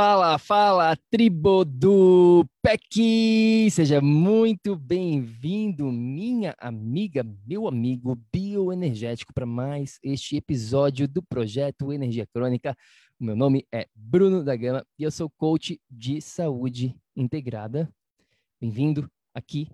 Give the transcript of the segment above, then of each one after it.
Fala, fala, tribo do PEC! Seja muito bem-vindo, minha amiga, meu amigo bioenergético, para mais este episódio do projeto Energia Crônica. Meu nome é Bruno da Gama e eu sou coach de saúde integrada. Bem-vindo aqui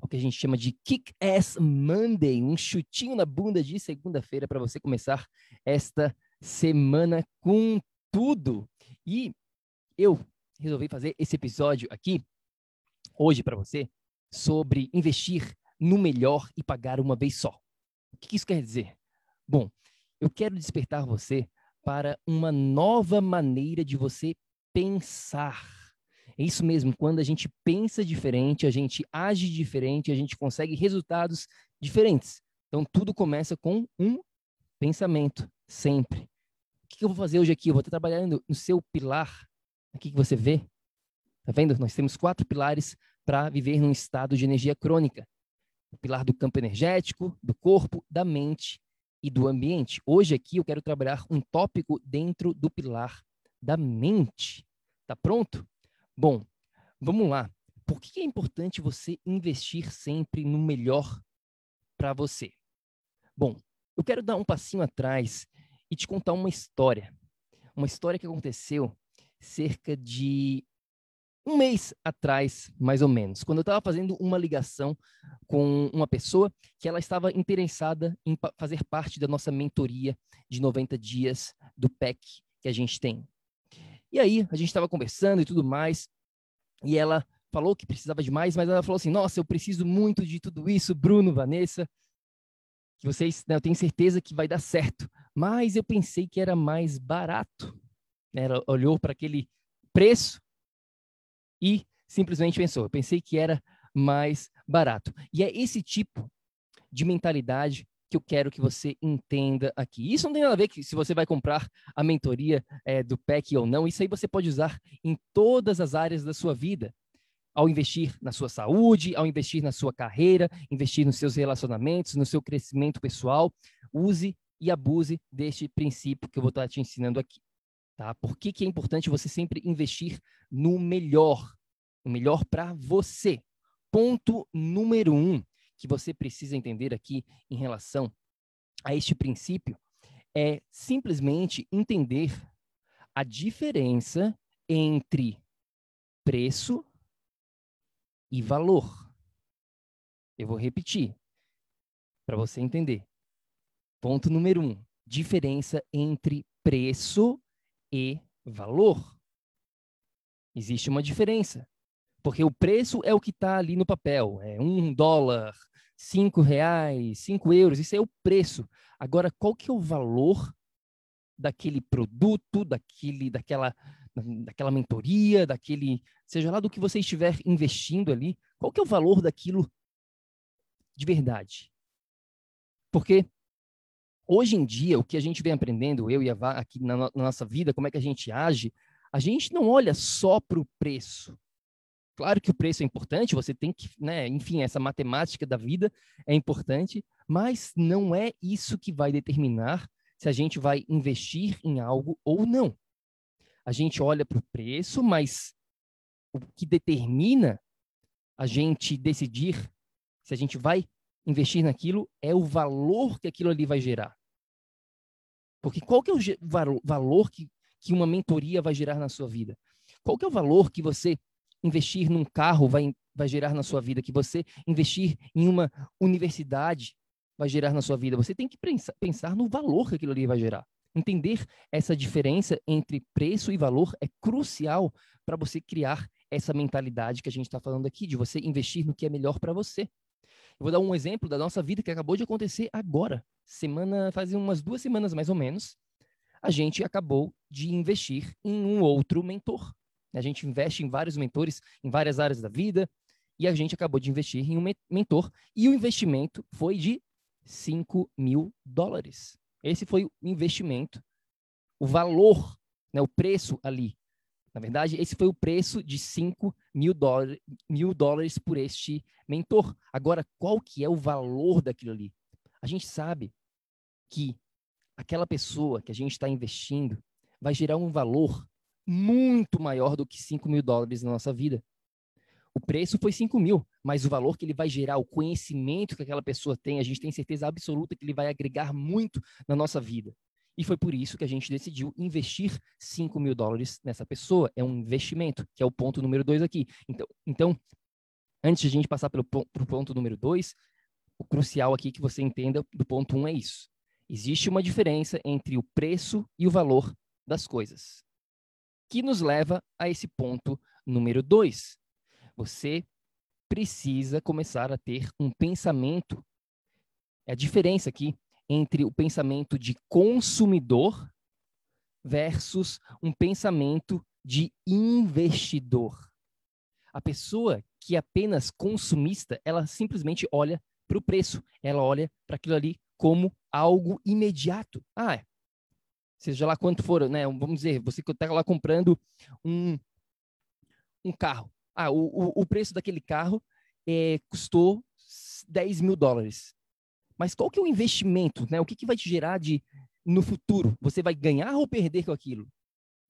ao que a gente chama de Kick Ass Monday, um chutinho na bunda de segunda-feira para você começar esta semana com tudo. E eu resolvi fazer esse episódio aqui, hoje para você, sobre investir no melhor e pagar uma vez só. O que isso quer dizer? Bom, eu quero despertar você para uma nova maneira de você pensar. É isso mesmo, quando a gente pensa diferente, a gente age diferente, a gente consegue resultados diferentes. Então, tudo começa com um pensamento, sempre. O que eu vou fazer hoje aqui? Eu vou estar trabalhando no seu pilar Aqui que você vê, tá vendo? Nós temos quatro pilares para viver num estado de energia crônica. O pilar do campo energético, do corpo, da mente e do ambiente. Hoje aqui eu quero trabalhar um tópico dentro do pilar da mente. Tá pronto? Bom, vamos lá. Por que é importante você investir sempre no melhor para você? Bom, eu quero dar um passinho atrás e te contar uma história. Uma história que aconteceu cerca de um mês atrás, mais ou menos, quando eu estava fazendo uma ligação com uma pessoa que ela estava interessada em fazer parte da nossa mentoria de 90 dias do PEC que a gente tem. E aí, a gente estava conversando e tudo mais, e ela falou que precisava de mais, mas ela falou assim: Nossa, eu preciso muito de tudo isso, Bruno, Vanessa, que vocês, né, eu tenho certeza que vai dar certo, mas eu pensei que era mais barato. Ela olhou para aquele preço e simplesmente pensou: eu pensei que era mais barato. E é esse tipo de mentalidade que eu quero que você entenda aqui. Isso não tem nada a ver que se você vai comprar a mentoria é, do PEC ou não, isso aí você pode usar em todas as áreas da sua vida. Ao investir na sua saúde, ao investir na sua carreira, investir nos seus relacionamentos, no seu crescimento pessoal, use e abuse deste princípio que eu vou estar te ensinando aqui. Tá? Por que, que é importante você sempre investir no melhor? O melhor para você. Ponto número um que você precisa entender aqui em relação a este princípio é simplesmente entender a diferença entre preço e valor. Eu vou repetir para você entender. Ponto número um: diferença entre preço e valor. Existe uma diferença. Porque o preço é o que está ali no papel. É um dólar, cinco reais, cinco euros. Isso é o preço. Agora, qual que é o valor daquele produto, daquele, daquela, daquela mentoria, daquele, seja lá do que você estiver investindo ali, qual que é o valor daquilo de verdade? Porque Hoje em dia, o que a gente vem aprendendo, eu e a Vá, aqui na, na nossa vida, como é que a gente age, a gente não olha só para o preço. Claro que o preço é importante, você tem que, né, enfim, essa matemática da vida é importante, mas não é isso que vai determinar se a gente vai investir em algo ou não. A gente olha para o preço, mas o que determina a gente decidir se a gente vai investir naquilo é o valor que aquilo ali vai gerar. Porque qual que é o valor que, que uma mentoria vai gerar na sua vida? Qual que é o valor que você investir num carro vai, vai gerar na sua vida? Que você investir em uma universidade vai gerar na sua vida? Você tem que pensar, pensar no valor que aquilo ali vai gerar. Entender essa diferença entre preço e valor é crucial para você criar essa mentalidade que a gente está falando aqui, de você investir no que é melhor para você. Eu vou dar um exemplo da nossa vida que acabou de acontecer agora. Semana, faz umas duas semanas mais ou menos, a gente acabou de investir em um outro mentor. A gente investe em vários mentores em várias áreas da vida e a gente acabou de investir em um mentor e o investimento foi de 5 mil dólares. Esse foi o investimento, o valor, né, o preço ali na verdade, esse foi o preço de 5 mil, dólares, mil dólares por este mentor. Agora, qual que é o valor daquilo ali? A gente sabe que aquela pessoa que a gente está investindo vai gerar um valor muito maior do que 5 mil dólares na nossa vida. O preço foi 5 mil, mas o valor que ele vai gerar, o conhecimento que aquela pessoa tem, a gente tem certeza absoluta que ele vai agregar muito na nossa vida. E foi por isso que a gente decidiu investir 5 mil dólares nessa pessoa. É um investimento, que é o ponto número dois aqui. Então, então antes de a gente passar pelo pro ponto número dois, o crucial aqui que você entenda do ponto um é isso. Existe uma diferença entre o preço e o valor das coisas, que nos leva a esse ponto número dois. Você precisa começar a ter um pensamento. É a diferença aqui entre o pensamento de consumidor versus um pensamento de investidor. A pessoa que é apenas consumista, ela simplesmente olha para o preço, ela olha para aquilo ali como algo imediato. Ah, seja lá quanto for, né? Vamos dizer, você está lá comprando um, um carro. Ah, o, o, o preço daquele carro é, custou 10 mil dólares. Mas qual que é o investimento, né? O que, que vai te gerar de no futuro? Você vai ganhar ou perder com aquilo?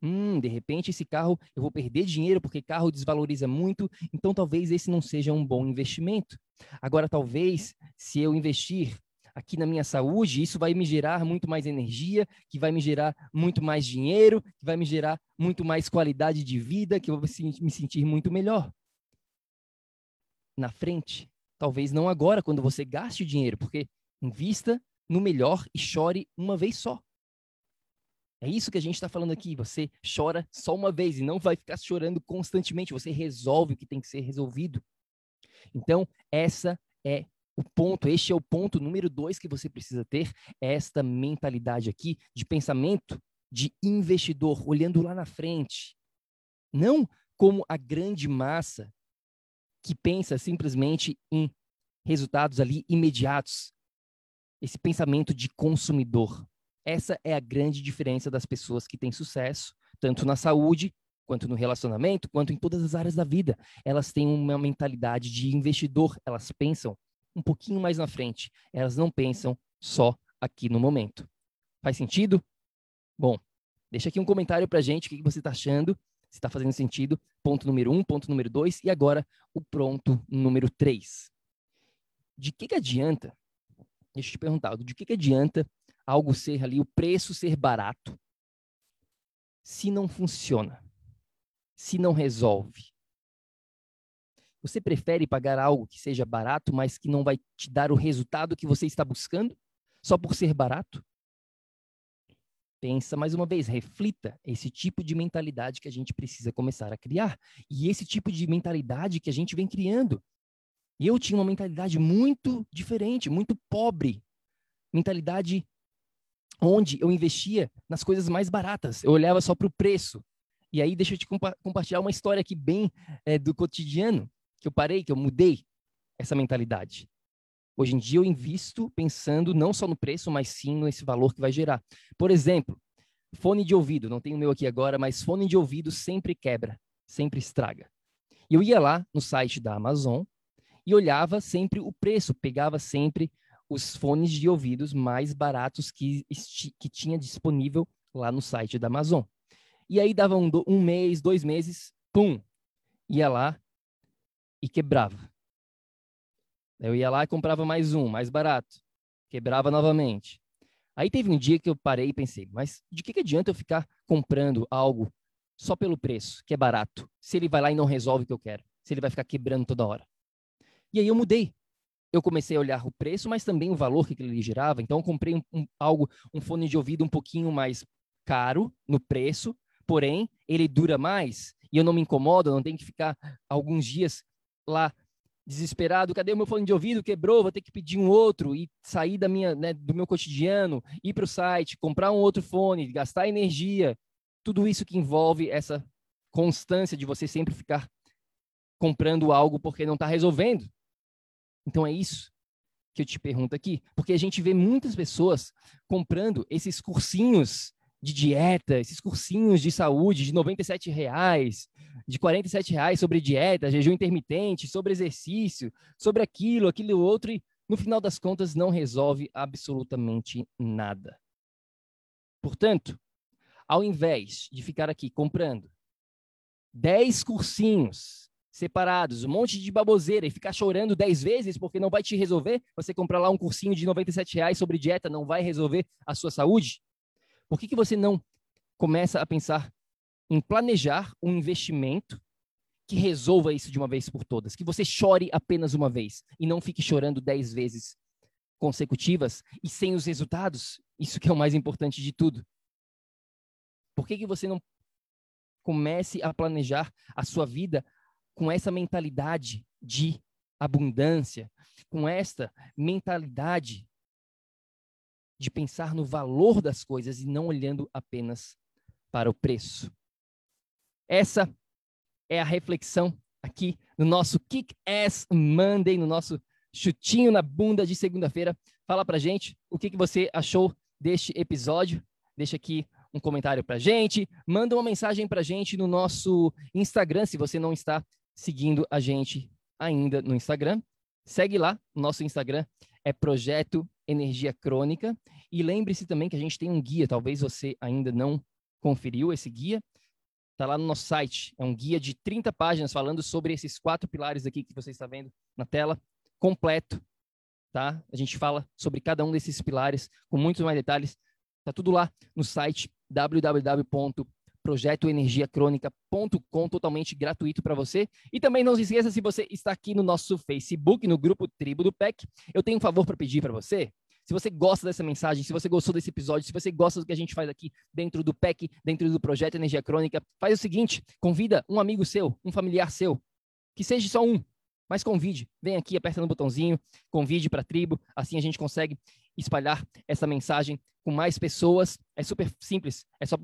Hum, de repente esse carro eu vou perder dinheiro porque carro desvaloriza muito, então talvez esse não seja um bom investimento. Agora, talvez se eu investir aqui na minha saúde, isso vai me gerar muito mais energia, que vai me gerar muito mais dinheiro, que vai me gerar muito mais qualidade de vida, que eu vou me sentir muito melhor. Na frente, talvez não agora, quando você gaste o dinheiro, porque Invista no melhor e chore uma vez só. É isso que a gente está falando aqui. Você chora só uma vez e não vai ficar chorando constantemente. Você resolve o que tem que ser resolvido. Então, essa é o ponto. Este é o ponto número dois que você precisa ter. É esta mentalidade aqui de pensamento de investidor, olhando lá na frente. Não como a grande massa que pensa simplesmente em resultados ali imediatos esse pensamento de consumidor. Essa é a grande diferença das pessoas que têm sucesso, tanto na saúde, quanto no relacionamento, quanto em todas as áreas da vida. Elas têm uma mentalidade de investidor, elas pensam um pouquinho mais na frente, elas não pensam só aqui no momento. Faz sentido? Bom, deixa aqui um comentário pra gente, o que você está achando, se está fazendo sentido. Ponto número um, ponto número dois, e agora o ponto número três. De que, que adianta Deixa eu te perguntar, de que, que adianta algo ser ali, o preço ser barato, se não funciona, se não resolve? Você prefere pagar algo que seja barato, mas que não vai te dar o resultado que você está buscando, só por ser barato? Pensa mais uma vez, reflita esse tipo de mentalidade que a gente precisa começar a criar. E esse tipo de mentalidade que a gente vem criando. Eu tinha uma mentalidade muito diferente, muito pobre. Mentalidade onde eu investia nas coisas mais baratas. Eu olhava só para o preço. E aí, deixa eu te compa compartilhar uma história aqui bem é, do cotidiano, que eu parei, que eu mudei essa mentalidade. Hoje em dia, eu invisto pensando não só no preço, mas sim nesse valor que vai gerar. Por exemplo, fone de ouvido. Não tenho o meu aqui agora, mas fone de ouvido sempre quebra, sempre estraga. Eu ia lá no site da Amazon e olhava sempre o preço, pegava sempre os fones de ouvidos mais baratos que, que tinha disponível lá no site da Amazon. E aí dava um, um mês, dois meses, pum, ia lá e quebrava. Eu ia lá e comprava mais um, mais barato. Quebrava novamente. Aí teve um dia que eu parei e pensei, mas de que, que adianta eu ficar comprando algo só pelo preço, que é barato, se ele vai lá e não resolve o que eu quero? Se ele vai ficar quebrando toda hora? E aí eu mudei. Eu comecei a olhar o preço, mas também o valor que ele gerava. Então eu comprei um, um, algo, um fone de ouvido um pouquinho mais caro no preço, porém ele dura mais e eu não me incomodo, não tenho que ficar alguns dias lá desesperado, cadê o meu fone de ouvido? Quebrou, vou ter que pedir um outro e sair da minha, né, do meu cotidiano, ir para o site, comprar um outro fone, gastar energia, tudo isso que envolve essa constância de você sempre ficar comprando algo porque não está resolvendo. Então é isso que eu te pergunto aqui, porque a gente vê muitas pessoas comprando esses cursinhos de dieta, esses cursinhos de saúde de 97 reais, de 47 reais sobre dieta, jejum intermitente, sobre exercício, sobre aquilo, aquilo outro, e no final das contas não resolve absolutamente nada. Portanto, ao invés de ficar aqui comprando 10 cursinhos separados, um monte de baboseira e ficar chorando 10 vezes porque não vai te resolver, você comprar lá um cursinho de 97 reais sobre dieta não vai resolver a sua saúde, por que, que você não começa a pensar em planejar um investimento que resolva isso de uma vez por todas? Que você chore apenas uma vez e não fique chorando dez vezes consecutivas e sem os resultados? Isso que é o mais importante de tudo. Por que, que você não comece a planejar a sua vida com essa mentalidade de abundância, com esta mentalidade de pensar no valor das coisas e não olhando apenas para o preço. Essa é a reflexão aqui no nosso Kick Ass Monday, no nosso chutinho na bunda de segunda-feira. Fala pra gente o que, que você achou deste episódio. Deixa aqui um comentário pra gente, manda uma mensagem pra gente no nosso Instagram, se você não está seguindo a gente ainda no Instagram. Segue lá, nosso Instagram é Projeto Energia Crônica. E lembre-se também que a gente tem um guia, talvez você ainda não conferiu esse guia. Está lá no nosso site. É um guia de 30 páginas falando sobre esses quatro pilares aqui que você está vendo na tela, completo. Tá? A gente fala sobre cada um desses pilares com muitos mais detalhes. Está tudo lá no site www.projetoenergiacronica.com, totalmente gratuito para você. E também não se esqueça, se você está aqui no nosso Facebook, no grupo Tribo do PEC, eu tenho um favor para pedir para você. Se você gosta dessa mensagem, se você gostou desse episódio, se você gosta do que a gente faz aqui dentro do PEC, dentro do projeto Energia Crônica, faz o seguinte: convida um amigo seu, um familiar seu, que seja só um, mas convide. Vem aqui, aperta no botãozinho, convide para a tribo, assim a gente consegue espalhar essa mensagem com mais pessoas. É super simples, é só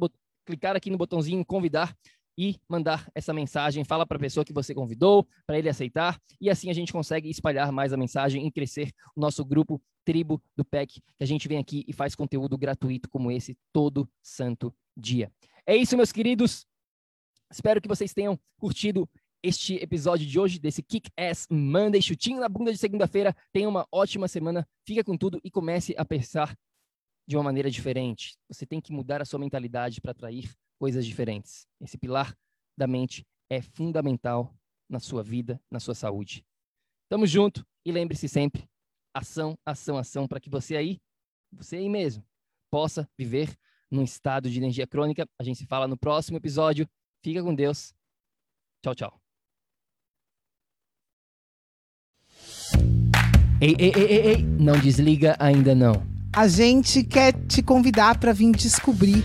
clicar aqui no botãozinho convidar e mandar essa mensagem. Fala para a pessoa que você convidou, para ele aceitar, e assim a gente consegue espalhar mais a mensagem e crescer o nosso grupo Tribo do PEC, que a gente vem aqui e faz conteúdo gratuito como esse todo santo dia. É isso, meus queridos. Espero que vocês tenham curtido este episódio de hoje, desse Kick Ass Monday, chutinho na bunda de segunda-feira. Tenha uma ótima semana, fica com tudo e comece a pensar de uma maneira diferente. Você tem que mudar a sua mentalidade para atrair coisas diferentes. Esse pilar da mente é fundamental na sua vida, na sua saúde. Tamo junto e lembre-se sempre, ação, ação, ação, para que você aí, você aí mesmo, possa viver num estado de energia crônica. A gente se fala no próximo episódio. Fica com Deus. Tchau, tchau. Ei, ei, ei, ei, ei, não desliga ainda não. A gente quer te convidar para vir descobrir